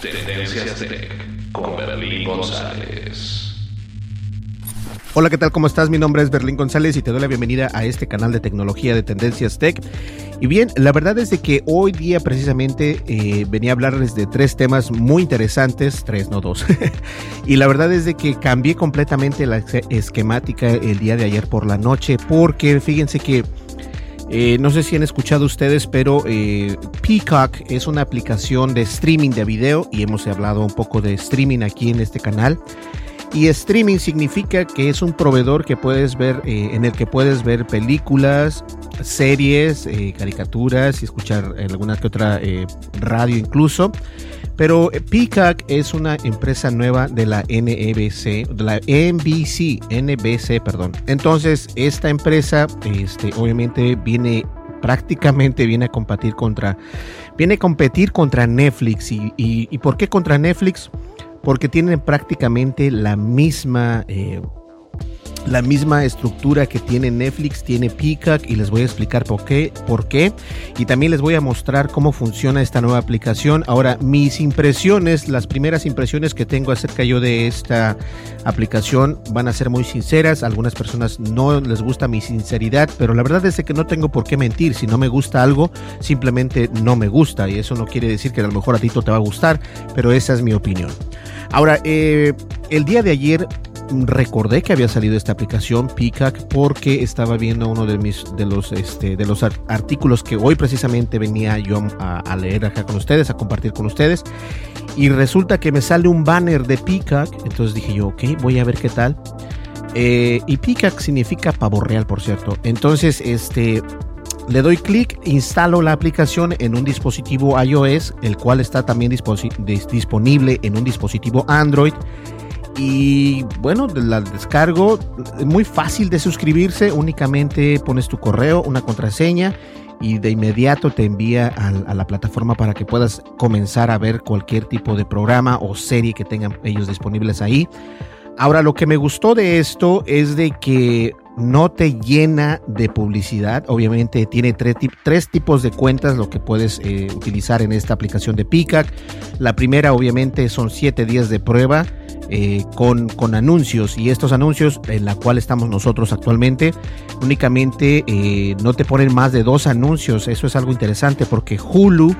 Tendencias Tech con Berlín González. Hola, ¿qué tal? ¿Cómo estás? Mi nombre es Berlín González y te doy la bienvenida a este canal de tecnología de Tendencias Tech. Y bien, la verdad es de que hoy día precisamente eh, venía a hablarles de tres temas muy interesantes, tres, no dos. y la verdad es de que cambié completamente la esquemática el día de ayer por la noche porque fíjense que eh, no sé si han escuchado ustedes, pero eh, Peacock es una aplicación de streaming de video y hemos hablado un poco de streaming aquí en este canal. Y streaming significa que es un proveedor que puedes ver, eh, en el que puedes ver películas, series, caricaturas y escuchar alguna que otra radio incluso. Pero Peacock es una empresa nueva de la NBC, de la NBC, NBC, perdón. Entonces, esta empresa, este, obviamente viene prácticamente viene a competir contra, viene a competir contra Netflix. ¿Y, y, y por qué contra Netflix? porque tienen prácticamente la misma eh, la misma estructura que tiene Netflix, tiene Peacock y les voy a explicar por qué, por qué y también les voy a mostrar cómo funciona esta nueva aplicación. Ahora, mis impresiones, las primeras impresiones que tengo acerca yo de esta aplicación van a ser muy sinceras. algunas personas no les gusta mi sinceridad, pero la verdad es que no tengo por qué mentir. Si no me gusta algo, simplemente no me gusta y eso no quiere decir que a lo mejor a ti te va a gustar, pero esa es mi opinión. Ahora, eh, el día de ayer recordé que había salido esta aplicación Peacock porque estaba viendo uno de mis de los este de los artículos que hoy precisamente venía yo a, leer acá con ustedes, a compartir con ustedes y resulta que me sale un banner de Peacock, entonces dije yo, ok, voy a ver qué tal. Eh, y Peacock significa pavo real, por cierto. Entonces, este le doy clic, instalo la aplicación en un dispositivo iOS, el cual está también disponible en un dispositivo Android y bueno, la descargo, muy fácil de suscribirse, únicamente pones tu correo, una contraseña y de inmediato te envía a, la plataforma para que puedas comenzar a ver cualquier tipo de programa o serie que tengan ellos disponibles ahí. Ahora, lo que me gustó de esto es de que no te llena de publicidad. Obviamente tiene tres, tipos de cuentas lo que puedes eh, utilizar en esta aplicación de Peacock. La primera obviamente son siete días de prueba eh, con, con, anuncios y estos anuncios en la cual estamos nosotros actualmente únicamente eh, no te ponen más de dos anuncios. Eso es algo interesante porque Hulu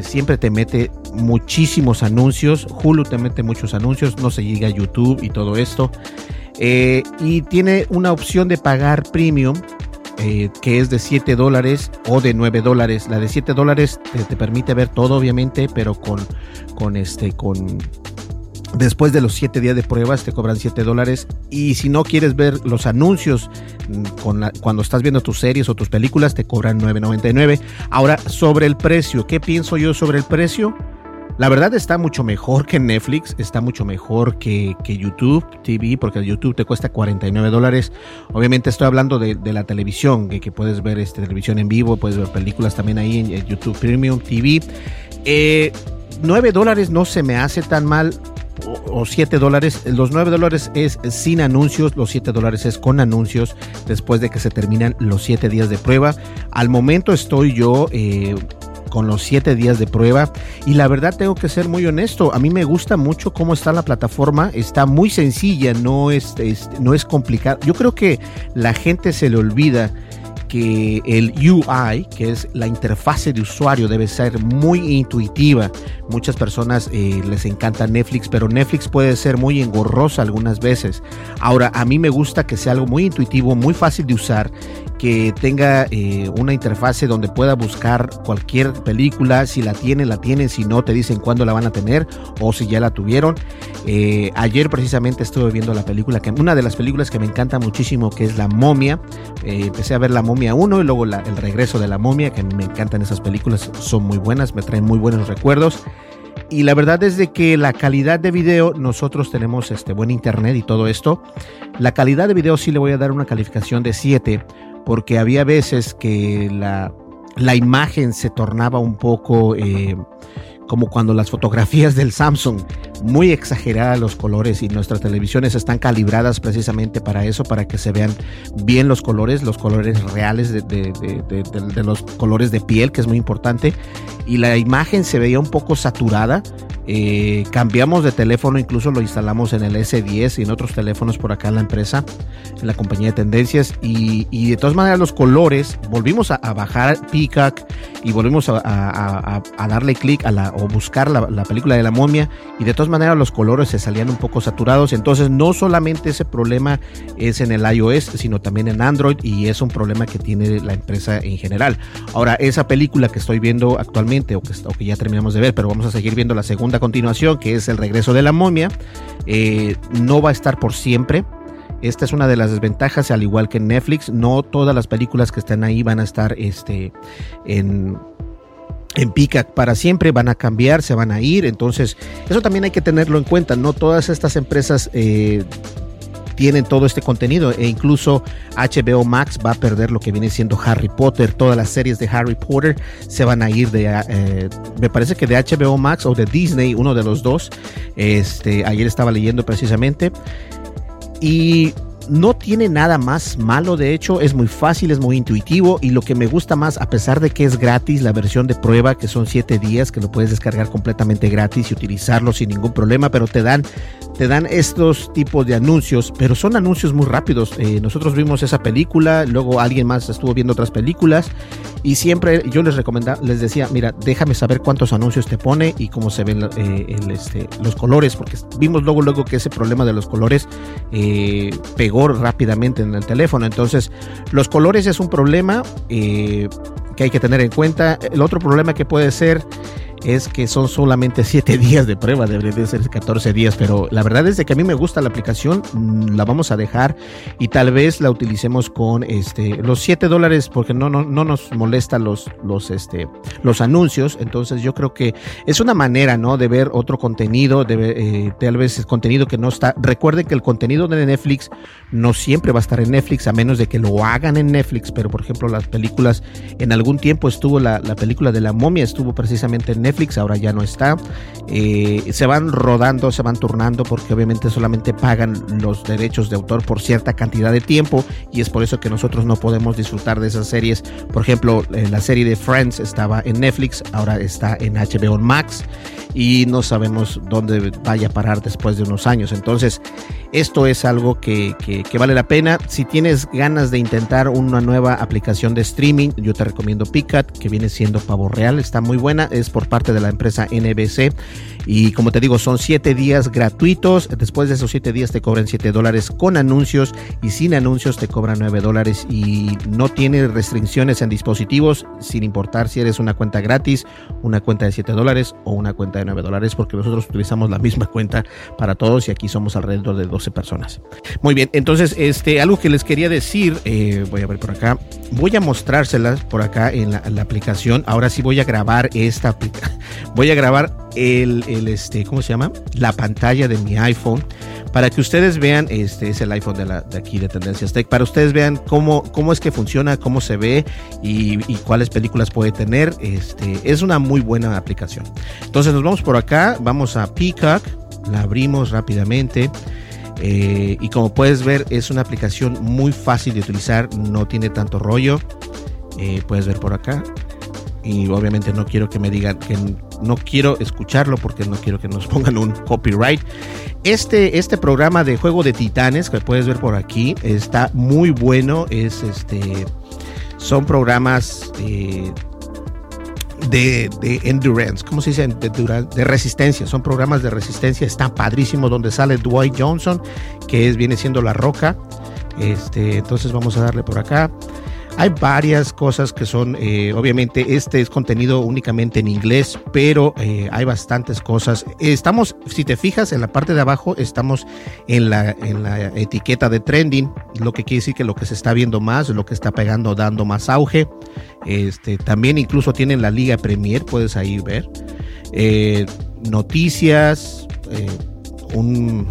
siempre te mete muchísimos anuncios. Hulu te mete muchos anuncios. No se llega a YouTube y todo esto. Eh, y tiene una opción de pagar premium eh, que es de 7 dólares o de 9 dólares. La de 7 dólares te, permite ver todo, obviamente, pero con, con este, con. Después de los 7 días de pruebas te cobran 7 dólares. Y si no quieres ver los anuncios mm, con cuando estás viendo tus series o tus películas, te cobran 9.99. Ahora, sobre el precio, ¿qué pienso yo sobre el precio? La verdad está mucho mejor que Netflix, está mucho mejor que, YouTube TV, porque YouTube te cuesta 49 dólares. Obviamente estoy hablando de, la televisión, que, que, puedes ver este, televisión en vivo, puedes ver películas también ahí en, YouTube Premium TV. 9 eh, dólares no se me hace tan mal o 7 dólares. Los 9 dólares es sin anuncios, los 7 dólares es con anuncios después de que se terminan los 7 días de prueba. Al momento estoy yo eh, con los siete días de prueba. Y la verdad tengo que ser muy honesto, a mí me gusta mucho cómo está la plataforma, está muy sencilla, no es, es no es. Yo creo que la gente se le olvida que el UI, que es la interfase de usuario, debe ser muy intuitiva. Muchas personas eh, les encanta Netflix, pero Netflix puede ser muy engorrosa algunas veces. Ahora, a mí me gusta que sea algo muy intuitivo, muy fácil de usar que tenga eh, una interfase donde pueda buscar cualquier película, si la tienen, la tienen, si no, te dicen cuándo la van a tener o si ya la tuvieron. Eh, ayer precisamente estuve viendo la película, que una de las películas que me encanta muchísimo, que es La Momia. Eh, empecé a ver La Momia 1 y luego El Regreso de la Momia, que a mí me encantan esas películas, son muy buenas, me traen muy buenos recuerdos. Y la verdad es de que la calidad de video, nosotros tenemos este buen internet y todo esto. La calidad de video sí le voy a dar una calificación de 7 porque había veces que la, la imagen se tornaba un poco eh, como cuando las fotografías del Samsung, muy exageradas los colores y nuestras televisiones están calibradas precisamente para eso, para que se vean bien los colores, los colores reales de, los colores de piel, que es muy importante. Y la imagen se veía un poco saturada. Eh, cambiamos de teléfono, incluso lo instalamos en el S10 y en otros teléfonos por acá en la empresa, en la compañía de tendencias. Y, de todas maneras los colores, volvimos a, bajar Peacock y volvimos a darle clic a la o buscar la, la, película de la momia y de todas maneras los colores se salían un poco saturados. Entonces no solamente ese problema es en el iOS, sino también en Android y es un problema que tiene la empresa en general. Ahora, esa película que estoy viendo actualmente o que, o que ya terminamos de ver, pero vamos a seguir viendo la segunda continuación, que es El regreso de la momia, eh, no va a estar por siempre. Esta es una de las desventajas, al igual que en Netflix, no todas las películas que están ahí van a estar este, en, en Pica para siempre, van a cambiar, se van a ir, entonces eso también hay que tenerlo en cuenta, no todas estas empresas eh, tienen todo este contenido. E incluso HBO Max va a perder lo que viene siendo Harry Potter, todas las series de Harry Potter se van a ir de, eh, me parece que de HBO Max o de Disney, uno de los dos, este, ayer estaba leyendo precisamente. Y no tiene nada más malo, de hecho es muy fácil, es muy intuitivo y lo que me gusta más, a pesar de que es gratis, la versión de prueba que son 7 días, que lo puedes descargar completamente gratis y utilizarlo sin ningún problema, pero te dan te dan estos tipos de anuncios, pero son anuncios muy rápidos. Eh, nosotros vimos esa película, luego alguien más estuvo viendo otras películas y siempre yo les recomendaba, les decía, mira, déjame saber cuántos anuncios te pone y cómo se ven eh, este, los colores, porque vimos luego luego que ese problema de los colores eh, pegó rápidamente en el teléfono. Entonces, los colores es un problema eh, que hay que tener en cuenta. El otro problema que puede ser es que son solamente 7 días de prueba, debería ser 14 días, pero la verdad es de que a mí me gusta la aplicación, mm, la vamos a dejar y tal vez la utilicemos con este los 7 dólares porque no, no, no nos molesta los, los, este, los anuncios, entonces yo creo que es una manera, ¿no? De ver otro contenido, de, eh, tal vez contenido que no está, recuerden que el contenido de Netflix no siempre va a estar en Netflix, a menos de que lo hagan en Netflix, pero por ejemplo las películas, en algún tiempo estuvo la, la película de la momia, estuvo precisamente en Netflix, Netflix, ahora ya no está. Eh, se van rodando, se van turnando porque obviamente solamente pagan los derechos de autor por cierta cantidad de tiempo y es por eso que nosotros no podemos disfrutar de esas series. Por ejemplo, eh, la serie de Friends estaba en Netflix, ahora está en HBO Max y no sabemos dónde vaya a parar después de unos años. Entonces, esto es algo que, que, vale la pena. Si tienes ganas de intentar una nueva aplicación de streaming, yo te recomiendo Picat, que viene siendo Pavo Real. Está muy buena, es por parte de la empresa NBC. Y como te digo, son 7 días gratuitos. Después de esos 7 días te cobran 7 dólares con anuncios y sin anuncios te cobran 9 dólares. Y no tiene restricciones en dispositivos, sin importar si eres una cuenta gratis, una cuenta de 7 dólares o una cuenta de 9 dólares, porque nosotros utilizamos la misma cuenta para todos y aquí somos alrededor de 12 personas. Muy bien, entonces, este, algo que les quería decir, eh, voy a ver por acá, voy a mostrárselas por acá en la, en la aplicación. Ahora sí voy a grabar esta aplicación, voy a grabar el, el, este, ¿cómo se llama? La pantalla de mi iPhone para que ustedes vean, este es el iPhone de, la, de aquí de Tendencias Tech, para ustedes vean cómo, cómo es que funciona, cómo se ve y, cuáles películas puede tener. Este, es una muy buena aplicación. Entonces nos vamos por acá, vamos a Peacock, la abrimos rápidamente. Eh, y como puedes ver es una aplicación muy fácil de utilizar, no tiene tanto rollo. Eh, puedes ver por acá. Y obviamente no quiero que me digan que no quiero escucharlo porque no quiero que nos pongan un copyright. Este, este programa de Juego de Titanes que puedes ver por aquí está muy bueno. Es este, son programas eh, de, endurance, ¿cómo se dice? De, de, resistencia. Son programas de resistencia. Está padrísimo donde sale Dwight Johnson, que es, viene siendo la roca. Este, entonces vamos a darle por acá. Hay varias cosas que son, eh, obviamente, este es contenido únicamente en inglés, pero eh, hay bastantes cosas. Estamos, si te fijas en la parte de abajo, estamos en la, en la etiqueta de trending, lo que quiere decir que lo que se está viendo más, lo que está pegando, dando más auge. Este, también incluso tienen la Liga Premier, puedes ahí ver. Eh, noticias, un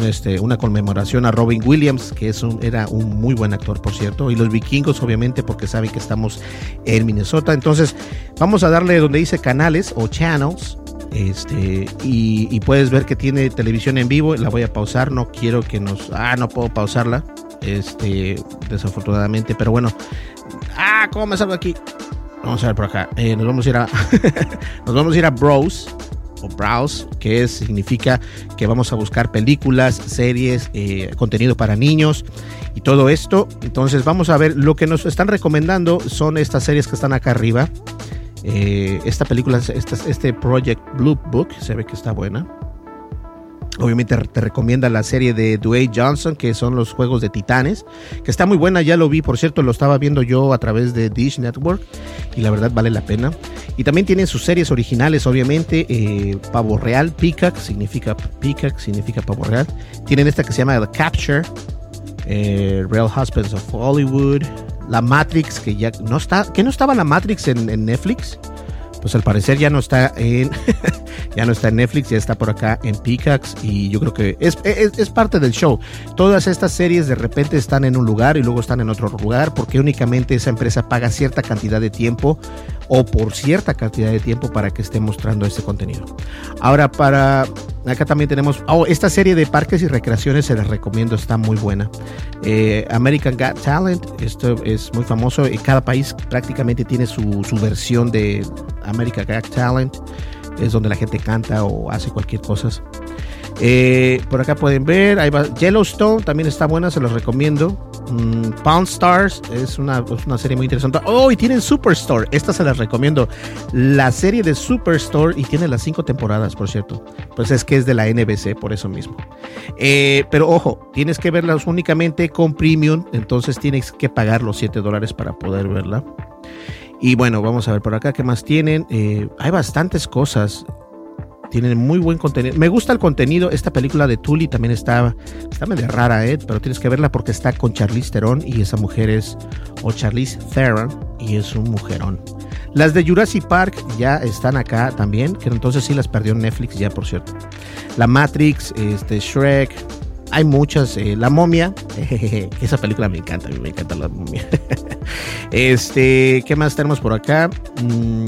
este, una conmemoración a Robin Williams, que es un, era un muy buen actor, por cierto, y los vikingos, obviamente, porque saben que estamos en Minnesota. Entonces, vamos a darle donde dice canales o channels. Este, y, puedes ver que tiene televisión en vivo. La voy a pausar. No quiero que nos. Ah, no puedo pausarla. Este, desafortunadamente, pero bueno. Ah, ¿cómo me salgo aquí? Vamos a ver por acá. Eh, nos vamos a ir a. nos vamos a ir a Bros o browse, que significa que vamos a buscar películas, series, eh, contenido para niños y todo esto. Entonces vamos a ver, lo que nos están recomendando son estas series que están acá arriba. Eh, esta película, este Project Blue Book, se ve que está buena. Obviamente te recomienda la serie de Dwayne Johnson, que son los Juegos de Titanes, que está muy buena, ya lo vi, por cierto, lo estaba viendo yo a través de Dish Network y la verdad vale la pena. Y también tienen sus series originales, obviamente, eh, Pavo Real, Peacock, significa Peacock, significa Pavo Real. Tienen esta que se llama The Capture, eh, Real Husbands of Hollywood, La Matrix, que ya no está, que no estaba la Matrix en Netflix pues al parecer ya no está en ya no está en Netflix, ya está por acá en Peacocks y yo creo que es, es, parte del show. Todas estas series de repente están en un lugar y luego están en otro lugar porque únicamente esa empresa paga cierta cantidad de tiempo o por cierta cantidad de tiempo para que esté mostrando ese contenido. Ahora para acá también tenemos oh, esta serie de parques y recreaciones se les recomiendo, está muy buena. Eh, American Got Talent, esto es muy famoso y cada país prácticamente tiene su, su versión de American Got Talent, es donde la gente canta o hace cualquier cosa. Eh, por acá pueden ver, Yellowstone también está buena, se los recomiendo. Mm, Pound Stars es una, una, serie muy interesante. Oh, y tienen Superstore, esta se las recomiendo. La serie de Superstore y tiene las cinco temporadas, por cierto. Pues es que es de la NBC, por eso mismo. Eh, pero ojo, tienes que verlas únicamente con Premium, entonces tienes que pagar los 7 dólares para poder verla. Y bueno, vamos a ver por acá qué más tienen. Eh, hay bastantes cosas. Tienen muy buen contenido. Me gusta el contenido. Esta película de Tully también está, está medio rara, ¿eh? pero tienes que verla porque está con Charlize Theron y esa mujer es, o Charlize Theron, y es un mujerón. Las de Jurassic Park ya están acá también, que entonces sí las perdió Netflix ya, por cierto. La Matrix, este, Shrek, hay muchas. Eh, la momia, esa película me encanta, a mí me encanta la momia. este, ¿qué más tenemos por acá? Mm,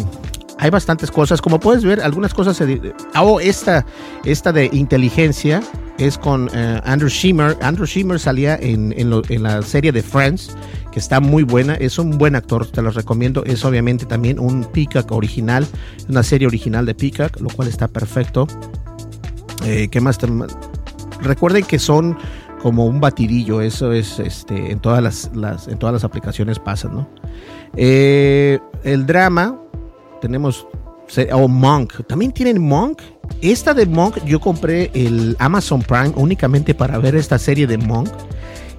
hay bastantes cosas. Como puedes ver, algunas cosas se. Oh, esta, esta de inteligencia es con eh, Andrew Schimmer. Andrew Schimmer salía en, la serie de Friends, que está muy buena. Es un buen actor, te lo recomiendo. Es obviamente también un Peacock original, una serie original de Peacock, lo cual está perfecto. Eh, ¿Qué más? Recuerden que son como un batidillo, eso es este, en, todas las, en todas las aplicaciones pasa, ¿no? Eh, el drama, tenemos o Monk. También tienen Monk. Esta de Monk, yo compré el Amazon Prime únicamente para ver esta serie de Monk.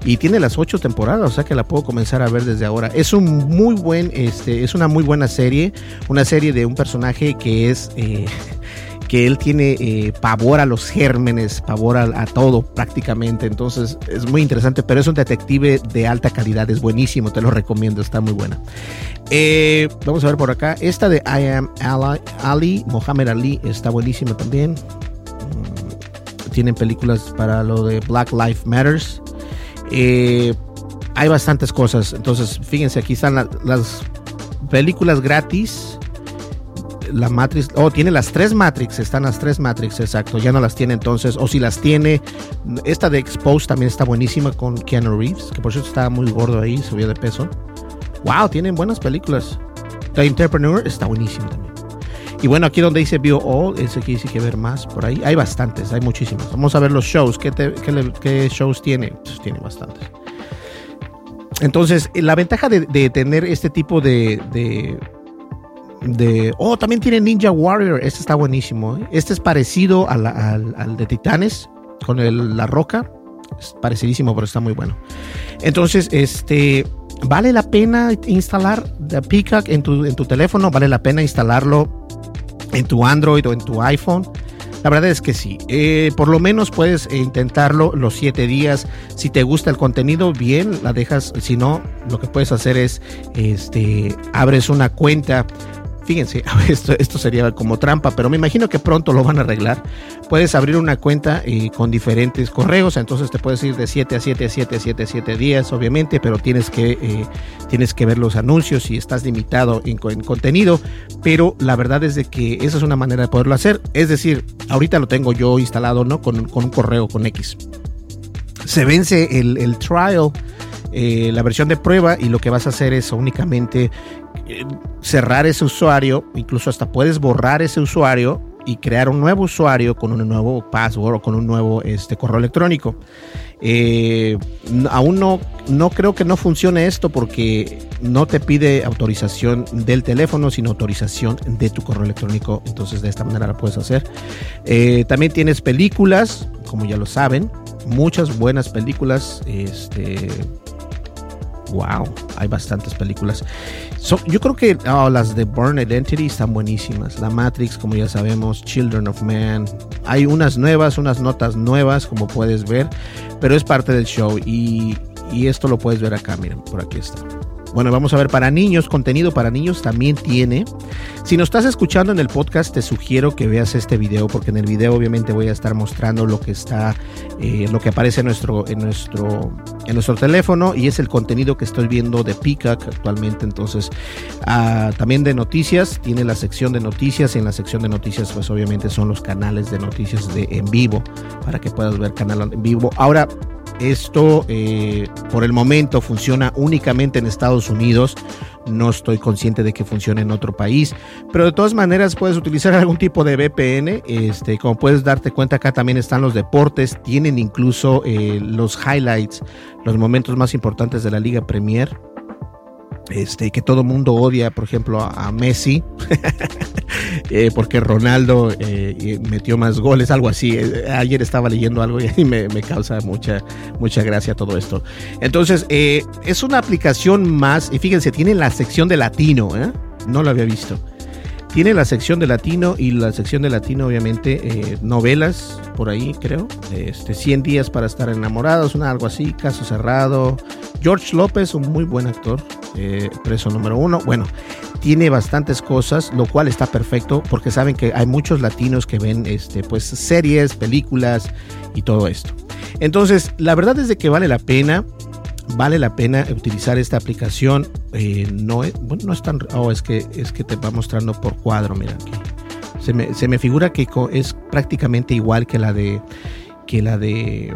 Y tiene las ocho temporadas, o sea que la puedo comenzar a ver desde ahora. Es un muy buen, este, es una muy buena serie. Una serie de un personaje que es eh, que él tiene eh, pavor a los gérmenes, pavor a, todo prácticamente. Entonces es muy interesante, pero es un detective de alta calidad, es buenísimo, te lo recomiendo, está muy buena. Eh, vamos a ver por acá, esta de I Am Ali, Ali Mohamed Ali, está buenísima también. Mm, tienen películas para lo de Black Lives Matters. Eh, hay bastantes cosas, entonces fíjense, aquí están las películas gratis la Matrix, oh, tiene las tres Matrix, están las tres Matrix, exacto, ya no las tiene entonces, o si las tiene, esta de Expose también está buenísima con Keanu Reeves, que por cierto estaba muy gordo ahí, subió de peso. Wow, tienen buenas películas. The Entrepreneur está buenísimo también. Y bueno, aquí donde dice View All, ese aquí dice que ver más por ahí. Hay bastantes, hay muchísimos. Vamos a ver los shows. ¿Qué, shows tiene? Pues tiene bastantes. Entonces, la ventaja de, tener este tipo de, Oh, también tiene Ninja Warrior. Este está buenísimo. ¿eh? Este es parecido al, al, de Titanes, con el, la roca. Es parecidísimo, pero está muy bueno. Entonces, este ¿Vale la pena instalar The Peacock en tu, en tu teléfono? ¿Vale la pena instalarlo en tu Android o en tu iPhone? La verdad es que sí. Eh, por lo menos puedes intentarlo los siete días. Si te gusta el contenido, bien, la dejas. Si no, lo que puedes hacer es, este, abres una cuenta Fíjense, esto, sería como trampa, pero me imagino que pronto lo van a arreglar. Puedes abrir una cuenta eh, con diferentes correos, entonces te puedes ir de 7 a 7 a 7 a 7 a 7 días, obviamente, pero tienes que, eh, tienes que ver los anuncios y estás limitado en, contenido. Pero la verdad es de que esa es una manera de poderlo hacer. Es decir, ahorita lo tengo yo instalado, ¿no? Con, un correo, con X. Se vence el, el trial. Eh, la versión de prueba y lo que vas a hacer es únicamente cerrar ese usuario, incluso hasta puedes borrar ese usuario y crear un nuevo usuario con un nuevo password o con un nuevo este, correo electrónico. Eh, aún no, no creo que no funcione esto porque no te pide autorización del teléfono, sino autorización de tu correo electrónico. Entonces de esta manera lo puedes hacer. Eh, también tienes películas, como ya lo saben, muchas buenas películas. Este, wow, hay bastantes películas. yo creo que oh, las de Burn Identity están buenísimas. La Matrix, como ya sabemos, Children of Man. Hay unas nuevas, unas notas nuevas, como puedes ver, pero es parte del show y, esto lo puedes ver acá, miren, por aquí está. Bueno, vamos a ver para niños, contenido para niños también tiene. Si nos estás escuchando en el podcast, te sugiero que veas este video, porque en el video obviamente voy a estar mostrando lo que está, eh, lo que aparece en nuestro, en nuestro, en nuestro teléfono y es el contenido que estoy viendo de Peacock actualmente. Entonces, ah, también de noticias, tiene la sección de noticias y en la sección de noticias, pues obviamente son los canales de noticias de en vivo para que puedas ver canal en vivo. Ahora, esto eh, por el momento funciona únicamente en Estados Unidos. No estoy consciente de que funcione en otro país, pero de todas maneras puedes utilizar algún tipo de VPN. Este, como puedes darte cuenta, acá también están los deportes, tienen incluso eh, los highlights, los momentos más importantes de la Liga Premier este, que todo mundo odia, por ejemplo, a, Messi, eh, porque Ronaldo eh, metió más goles, algo así. Eh, ayer estaba leyendo algo y me, me causa mucha, mucha gracia todo esto. Entonces, es una aplicación más, y fíjense, tiene la sección de latino, no lo había visto. Tiene la sección de latino y la sección de latino, obviamente, novelas por ahí, creo. Este, 100 días para estar enamorados, una, algo así, caso cerrado. George López, un muy buen actor, eh, preso número uno. Bueno, tiene bastantes cosas, lo cual está perfecto porque saben que hay muchos latinos que ven este, pues, series, películas y todo esto. Entonces, la verdad es de que vale la pena. Vale la pena utilizar esta aplicación. Eh, no, es, bueno, no es tan. Oh, es que, es que te va mostrando por cuadro. Mira aquí. Se me, se me figura que es prácticamente igual que la de. Que la de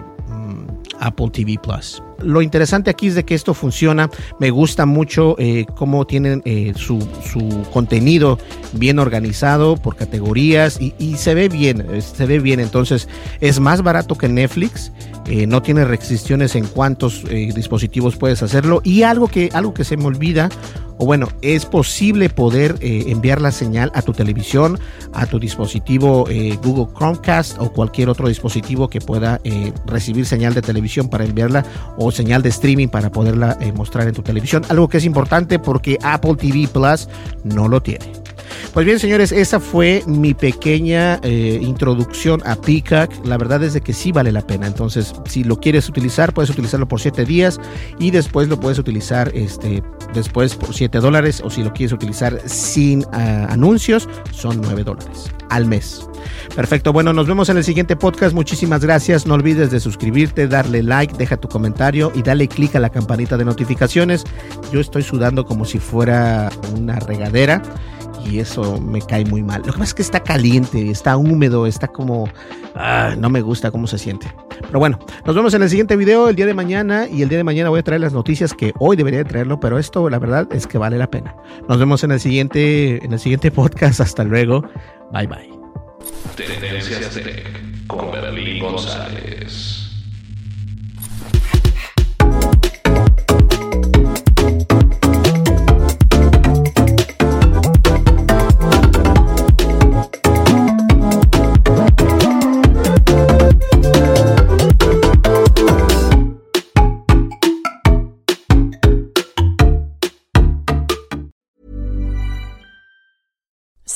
Apple TV Plus. Lo interesante aquí es de que esto funciona. Me gusta mucho eh, cómo tienen eh, su, contenido bien organizado por categorías y, se ve bien, eh, se ve bien. Entonces es más barato que Netflix. no tiene restricciones en cuántos dispositivos puedes hacerlo. Y algo que, algo que se me olvida o bueno, es posible poder enviar la señal a tu televisión, a tu dispositivo Google Chromecast o cualquier otro dispositivo que pueda recibir señal de televisión para enviarla señal de streaming para poderla mostrar en tu televisión. Algo que es importante porque Apple TV Plus no lo tiene. Pues bien, señores, esa fue mi pequeña eh, introducción a Peacock. La verdad es de que sí vale la pena. Entonces, si lo quieres utilizar, puedes utilizarlo por 7 días y después lo puedes utilizar este, después por 7 dólares. O si lo quieres utilizar sin ah, anuncios, son 9 dólares al mes. Perfecto, bueno, nos vemos en el siguiente podcast. Muchísimas gracias. No olvides de suscribirte, darle like, deja tu comentario y dale click a la campanita de notificaciones. Yo estoy sudando como si fuera una regadera y eso me cae muy mal. Lo que pasa es que está caliente, está húmedo, está como... Ah, no me gusta cómo se siente. Pero bueno, nos vemos en el siguiente video el día de mañana y el día de mañana voy a traer las noticias que hoy debería traerlo, pero esto la verdad es que vale la pena. Nos vemos en el siguiente, en el siguiente podcast. Hasta luego. Bye bye. Tendencias Tech con Berlín González.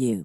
you.